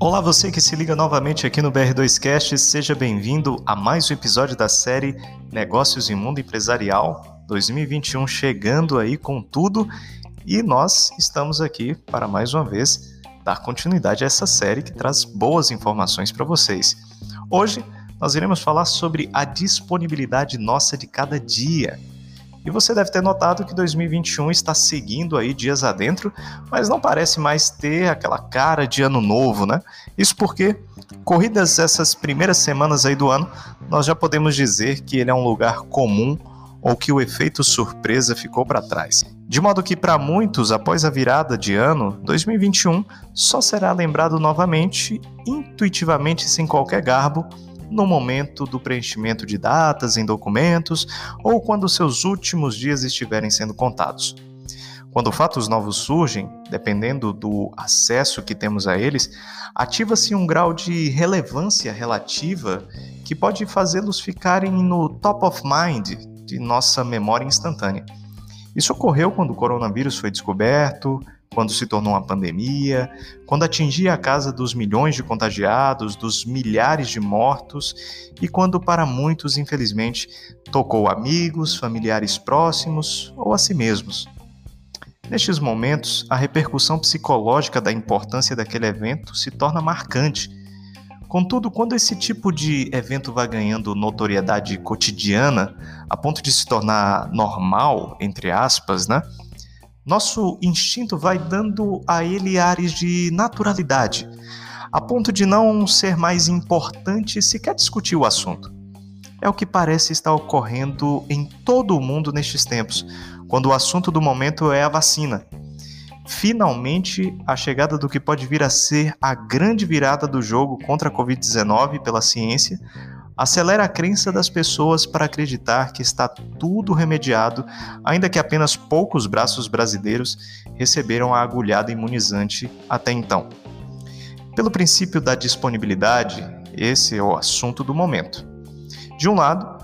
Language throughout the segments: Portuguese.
Olá, você que se liga novamente aqui no BR2Cast, seja bem-vindo a mais um episódio da série Negócios em Mundo Empresarial 2021 chegando aí com tudo e nós estamos aqui para mais uma vez dar continuidade a essa série que traz boas informações para vocês. Hoje nós iremos falar sobre a disponibilidade nossa de cada dia. E você deve ter notado que 2021 está seguindo aí dias adentro, mas não parece mais ter aquela cara de ano novo, né? Isso porque, corridas essas primeiras semanas aí do ano, nós já podemos dizer que ele é um lugar comum ou que o efeito surpresa ficou para trás. De modo que, para muitos, após a virada de ano, 2021 só será lembrado novamente, intuitivamente sem qualquer garbo, no momento do preenchimento de datas em documentos ou quando seus últimos dias estiverem sendo contados. Quando fatos novos surgem, dependendo do acesso que temos a eles, ativa-se um grau de relevância relativa que pode fazê-los ficarem no top of mind de nossa memória instantânea. Isso ocorreu quando o coronavírus foi descoberto, quando se tornou uma pandemia, quando atingia a casa dos milhões de contagiados, dos milhares de mortos e quando, para muitos, infelizmente, tocou amigos, familiares próximos ou a si mesmos. Nestes momentos, a repercussão psicológica da importância daquele evento se torna marcante. Contudo, quando esse tipo de evento vai ganhando notoriedade cotidiana, a ponto de se tornar normal, entre aspas, né? Nosso instinto vai dando a ele ares de naturalidade, a ponto de não ser mais importante sequer discutir o assunto. É o que parece estar ocorrendo em todo o mundo nestes tempos, quando o assunto do momento é a vacina. Finalmente, a chegada do que pode vir a ser a grande virada do jogo contra a Covid-19 pela ciência acelera a crença das pessoas para acreditar que está tudo remediado, ainda que apenas poucos braços brasileiros receberam a agulhada imunizante até então. Pelo princípio da disponibilidade, esse é o assunto do momento. De um lado,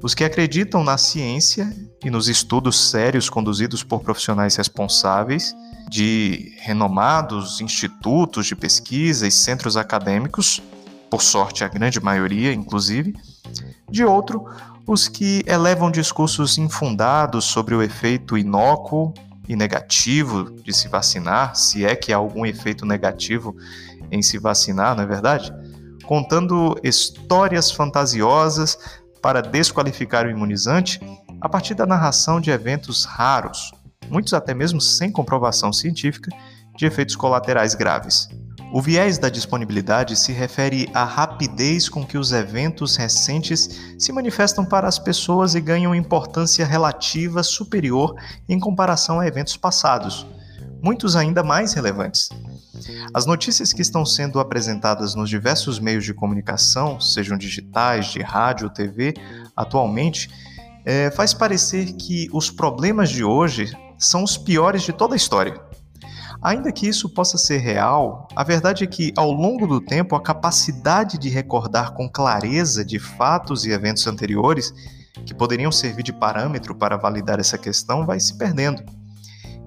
os que acreditam na ciência e nos estudos sérios conduzidos por profissionais responsáveis de renomados institutos de pesquisa e centros acadêmicos, por sorte a grande maioria, inclusive, de outro, os que elevam discursos infundados sobre o efeito inócuo e negativo de se vacinar, se é que há algum efeito negativo em se vacinar, não é verdade? Contando histórias fantasiosas para desqualificar o imunizante a partir da narração de eventos raros, muitos até mesmo sem comprovação científica, de efeitos colaterais graves. O viés da disponibilidade se refere à rapidez com que os eventos recentes se manifestam para as pessoas e ganham importância relativa superior em comparação a eventos passados, muitos ainda mais relevantes. As notícias que estão sendo apresentadas nos diversos meios de comunicação, sejam digitais, de rádio ou TV, atualmente, é, faz parecer que os problemas de hoje são os piores de toda a história. Ainda que isso possa ser real, a verdade é que, ao longo do tempo, a capacidade de recordar com clareza de fatos e eventos anteriores, que poderiam servir de parâmetro para validar essa questão, vai se perdendo.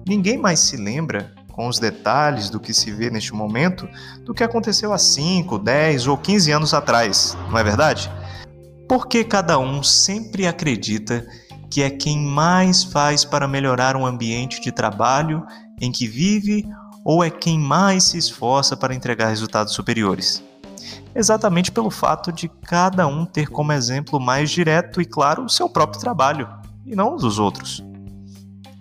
Ninguém mais se lembra, com os detalhes do que se vê neste momento, do que aconteceu há 5, 10 ou 15 anos atrás, não é verdade? Porque cada um sempre acredita que é quem mais faz para melhorar um ambiente de trabalho em que vive ou é quem mais se esforça para entregar resultados superiores? Exatamente pelo fato de cada um ter como exemplo mais direto e claro o seu próprio trabalho, e não o dos outros.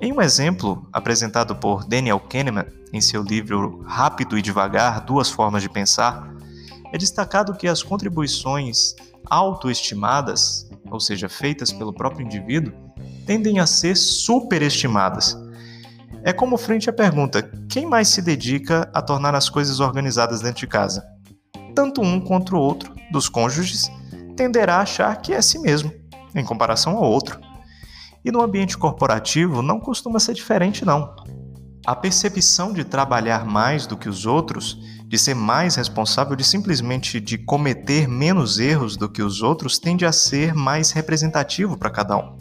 Em um exemplo apresentado por Daniel Kahneman em seu livro Rápido e Devagar: Duas Formas de Pensar, é destacado que as contribuições autoestimadas, ou seja, feitas pelo próprio indivíduo, tendem a ser superestimadas é como frente à pergunta: quem mais se dedica a tornar as coisas organizadas dentro de casa? Tanto um quanto o outro dos cônjuges tenderá a achar que é si mesmo, em comparação ao outro. E no ambiente corporativo não costuma ser diferente, não. A percepção de trabalhar mais do que os outros, de ser mais responsável, de simplesmente de cometer menos erros do que os outros, tende a ser mais representativo para cada um.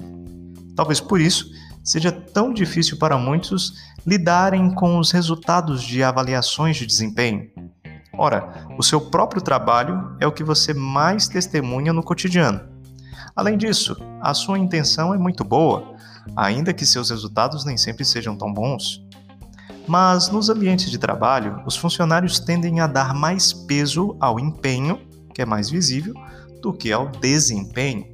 Talvez por isso seja tão difícil para muitos lidarem com os resultados de avaliações de desempenho. Ora, o seu próprio trabalho é o que você mais testemunha no cotidiano. Além disso, a sua intenção é muito boa, ainda que seus resultados nem sempre sejam tão bons. Mas nos ambientes de trabalho, os funcionários tendem a dar mais peso ao empenho, que é mais visível, do que ao desempenho.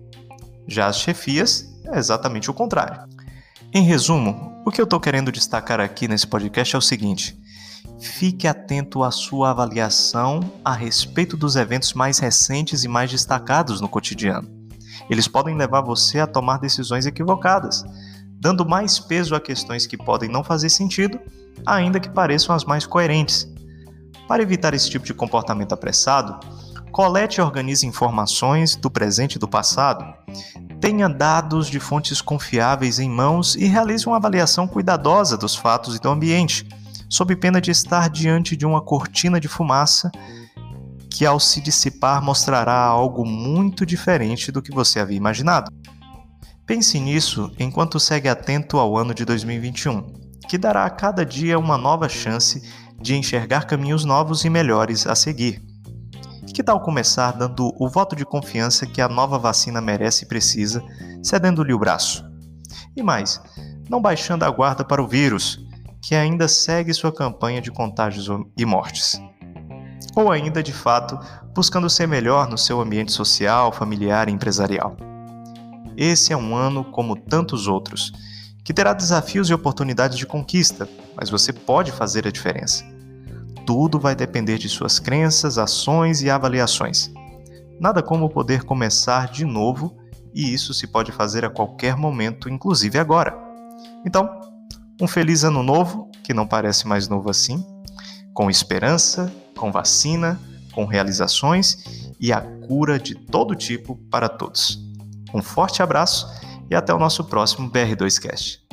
Já as chefias é exatamente o contrário. Em resumo, o que eu estou querendo destacar aqui nesse podcast é o seguinte: fique atento à sua avaliação a respeito dos eventos mais recentes e mais destacados no cotidiano. Eles podem levar você a tomar decisões equivocadas, dando mais peso a questões que podem não fazer sentido, ainda que pareçam as mais coerentes. Para evitar esse tipo de comportamento apressado, colete e organize informações do presente e do passado, tenha dados de fontes confiáveis em mãos e realize uma avaliação cuidadosa dos fatos e do ambiente, sob pena de estar diante de uma cortina de fumaça que, ao se dissipar, mostrará algo muito diferente do que você havia imaginado. Pense nisso enquanto segue atento ao ano de 2021, que dará a cada dia uma nova chance de enxergar caminhos novos e melhores a seguir. Que tal começar dando o voto de confiança que a nova vacina merece e precisa, cedendo-lhe o braço? E mais, não baixando a guarda para o vírus, que ainda segue sua campanha de contágios e mortes. Ou ainda, de fato, buscando ser melhor no seu ambiente social, familiar e empresarial. Esse é um ano como tantos outros, que terá desafios e oportunidades de conquista, mas você pode fazer a diferença tudo vai depender de suas crenças, ações e avaliações. Nada como poder começar de novo, e isso se pode fazer a qualquer momento, inclusive agora. Então, um feliz ano novo, que não parece mais novo assim, com esperança, com vacina, com realizações e a cura de todo tipo para todos. Um forte abraço e até o nosso próximo BR2Cast.